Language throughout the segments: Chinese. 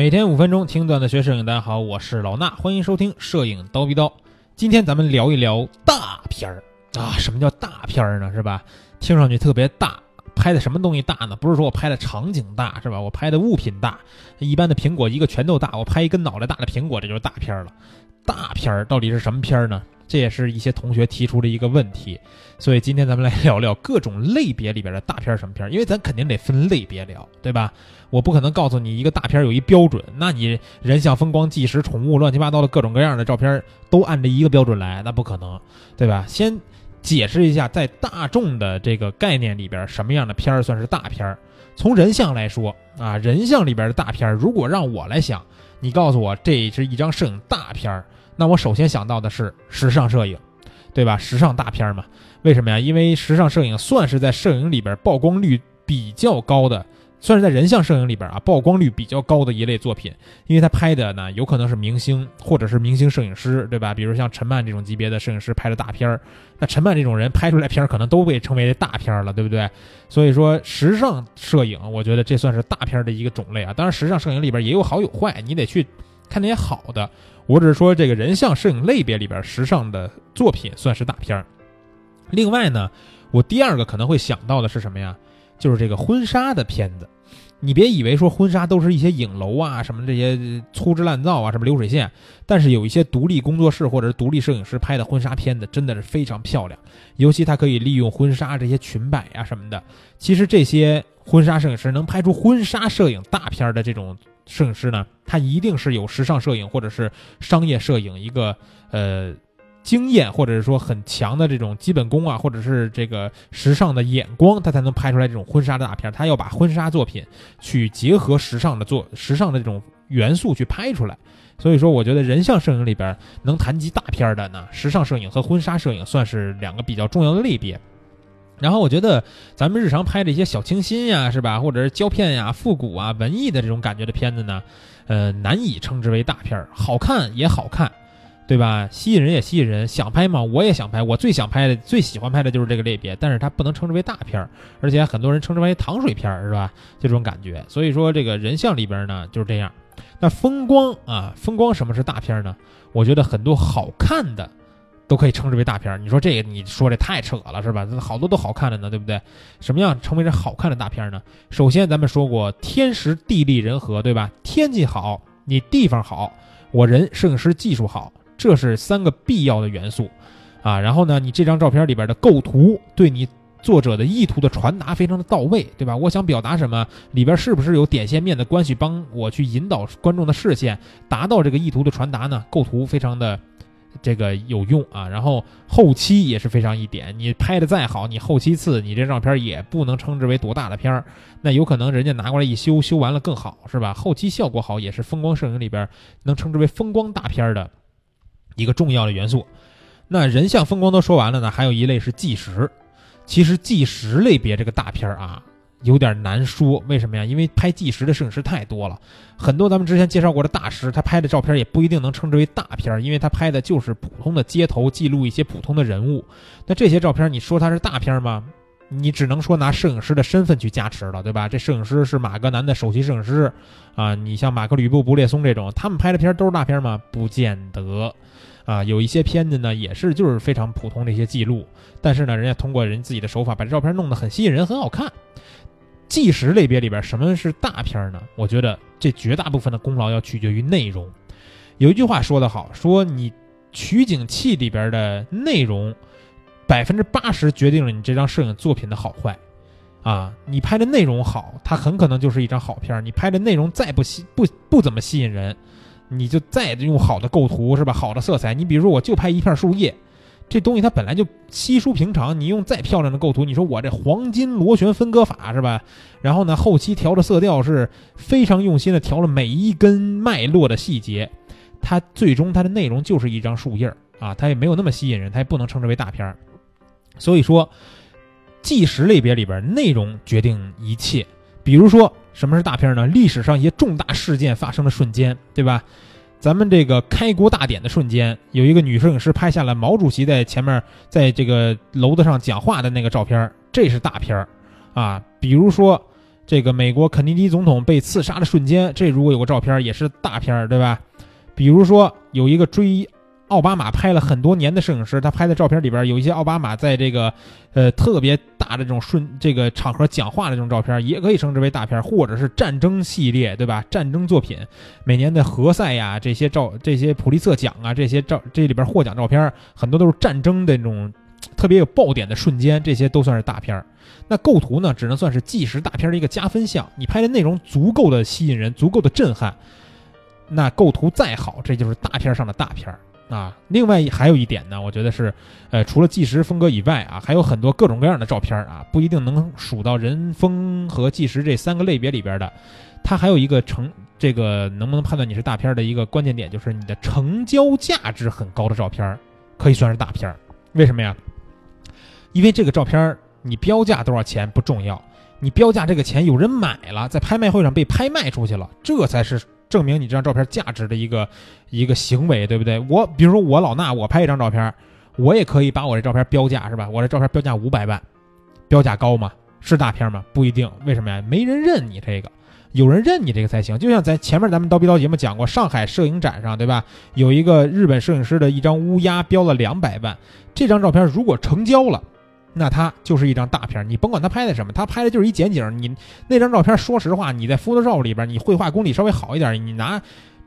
每天五分钟听段子学摄影，大家好，我是老衲，欢迎收听摄影刀逼刀。今天咱们聊一聊大片儿啊，什么叫大片儿呢？是吧？听上去特别大，拍的什么东西大呢？不是说我拍的场景大，是吧？我拍的物品大，一般的苹果一个拳头大，我拍一根脑袋大的苹果，这就是大片儿了。大片儿到底是什么片儿呢？这也是一些同学提出的一个问题，所以今天咱们来聊聊各种类别里边的大片什么片，因为咱肯定得分类别聊，对吧？我不可能告诉你一个大片有一标准，那你人像、风光、纪实、宠物、乱七八糟的各种各样的照片都按着一个标准来，那不可能，对吧？先解释一下，在大众的这个概念里边，什么样的片儿算是大片儿？从人像来说啊，人像里边的大片儿，如果让我来想，你告诉我这是一张摄影大片儿。那我首先想到的是时尚摄影，对吧？时尚大片儿嘛，为什么呀？因为时尚摄影算是在摄影里边曝光率比较高的，算是在人像摄影里边啊曝光率比较高的一类作品。因为他拍的呢，有可能是明星或者是明星摄影师，对吧？比如像陈曼这种级别的摄影师拍的大片儿，那陈曼这种人拍出来片儿可能都被称为大片儿了，对不对？所以说时尚摄影，我觉得这算是大片儿的一个种类啊。当然，时尚摄影里边也有好有坏，你得去看那些好的。我只是说，这个人像摄影类别里边，时尚的作品算是大片儿。另外呢，我第二个可能会想到的是什么呀？就是这个婚纱的片子。你别以为说婚纱都是一些影楼啊，什么这些粗制滥造啊，什么流水线。但是有一些独立工作室或者是独立摄影师拍的婚纱片子，真的是非常漂亮。尤其他可以利用婚纱这些裙摆啊什么的。其实这些婚纱摄影师能拍出婚纱摄影大片的这种。摄影师呢，他一定是有时尚摄影或者是商业摄影一个呃经验，或者是说很强的这种基本功啊，或者是这个时尚的眼光，他才能拍出来这种婚纱的大片。他要把婚纱作品去结合时尚的做时尚的这种元素去拍出来。所以说，我觉得人像摄影里边能谈及大片的呢，时尚摄影和婚纱摄影算是两个比较重要的类别。然后我觉得咱们日常拍的一些小清新呀，是吧？或者是胶片呀、复古啊、文艺的这种感觉的片子呢，呃，难以称之为大片儿。好看也好看，对吧？吸引人也吸引人。想拍嘛？我也想拍。我最想拍的、最喜欢拍的就是这个类别。但是它不能称之为大片儿，而且很多人称之为糖水片儿，是吧？就这种感觉。所以说，这个人像里边呢就是这样。那风光啊，风光什么是大片呢？我觉得很多好看的。都可以称之为大片儿，你说这个你说这太扯了是吧？好多都好看的呢，对不对？什么样称为这好看的大片儿呢？首先咱们说过天时地利人和，对吧？天气好，你地方好，我人摄影师技术好，这是三个必要的元素啊。然后呢，你这张照片里边的构图对你作者的意图的传达非常的到位，对吧？我想表达什么，里边是不是有点线面的关系帮我去引导观众的视线，达到这个意图的传达呢？构图非常的。这个有用啊，然后后期也是非常一点。你拍的再好，你后期次，你这照片也不能称之为多大的片儿。那有可能人家拿过来一修，修完了更好，是吧？后期效果好也是风光摄影里边能称之为风光大片的一个重要的元素。那人像风光都说完了呢，还有一类是纪实。其实纪实类别这个大片儿啊。有点难说，为什么呀？因为拍纪实的摄影师太多了，很多咱们之前介绍过的大师，他拍的照片也不一定能称之为大片，因为他拍的就是普通的街头，记录一些普通的人物。那这些照片，你说他是大片吗？你只能说拿摄影师的身份去加持了，对吧？这摄影师是马格南的首席摄影师啊，你像马克吕布、布列松这种，他们拍的片都是大片吗？不见得啊，有一些片子呢，也是就是非常普通的一些记录，但是呢，人家通过人自己的手法，把这照片弄得很吸引人，很好看。纪实类别里边，什么是大片呢？我觉得这绝大部分的功劳要取决于内容。有一句话说得好，说你取景器里边的内容，百分之八十决定了你这张摄影作品的好坏。啊，你拍的内容好，它很可能就是一张好片；你拍的内容再不吸不不怎么吸引人，你就再用好的构图是吧？好的色彩，你比如说我就拍一片树叶。这东西它本来就稀疏平常，你用再漂亮的构图，你说我这黄金螺旋分割法是吧？然后呢，后期调的色调是非常用心的调了每一根脉络的细节，它最终它的内容就是一张树叶儿啊，它也没有那么吸引人，它也不能称之为大片儿。所以说，纪实类别里边内容决定一切。比如说什么是大片呢？历史上一些重大事件发生的瞬间，对吧？咱们这个开国大典的瞬间，有一个女摄影师拍下了毛主席在前面，在这个楼子上讲话的那个照片，这是大片儿，啊，比如说这个美国肯尼迪总统被刺杀的瞬间，这如果有个照片也是大片儿，对吧？比如说有一个追奥巴马拍了很多年的摄影师，他拍的照片里边有一些奥巴马在这个呃特别大的这种瞬这个场合讲话的这种照片，也可以称之为大片，或者是战争系列，对吧？战争作品，每年的何塞呀这些照这些普利策奖啊这些照这里边获奖照片，很多都是战争的这种特别有爆点的瞬间，这些都算是大片。那构图呢，只能算是纪实大片的一个加分项。你拍的内容足够的吸引人，足够的震撼，那构图再好，这就是大片上的大片儿啊。另外还有一点呢，我觉得是，呃，除了纪实风格以外啊，还有很多各种各样的照片啊，不一定能数到人风和纪实这三个类别里边的。它还有一个成这个能不能判断你是大片的一个关键点，就是你的成交价值很高的照片，可以算是大片。为什么呀？因为这个照片。你标价多少钱不重要，你标价这个钱有人买了，在拍卖会上被拍卖出去了，这才是证明你这张照片价值的一个一个行为，对不对？我比如说我老衲，我拍一张照片，我也可以把我这照片标价是吧？我这照片标价五百万，标价高吗？是大片吗？不一定。为什么呀？没人认你这个，有人认你这个才行。就像在前面咱们刀逼刀节目讲过，上海摄影展上对吧？有一个日本摄影师的一张乌鸦标了两百万，这张照片如果成交了。那它就是一张大片，你甭管他拍的什么，他拍的就是一剪景。你那张照片，说实话，你在 Photoshop 里边，你绘画功底稍微好一点，你拿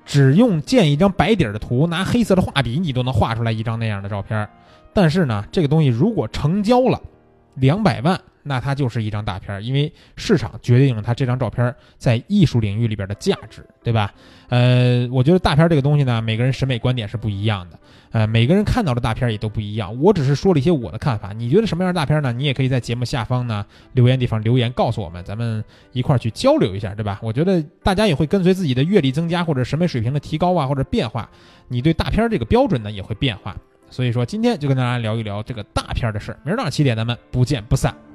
只用建一张白底的图，拿黑色的画笔，你都能画出来一张那样的照片。但是呢，这个东西如果成交了两百万。那它就是一张大片儿，因为市场决定了它这张照片在艺术领域里边的价值，对吧？呃，我觉得大片这个东西呢，每个人审美观点是不一样的，呃，每个人看到的大片也都不一样。我只是说了一些我的看法，你觉得什么样的大片呢？你也可以在节目下方呢留言地方留言告诉我们，咱们一块儿去交流一下，对吧？我觉得大家也会跟随自己的阅历增加或者审美水平的提高啊，或者变化，你对大片这个标准呢也会变化。所以说今天就跟大家聊一聊这个大片的事儿，明儿早上七点咱们不见不散。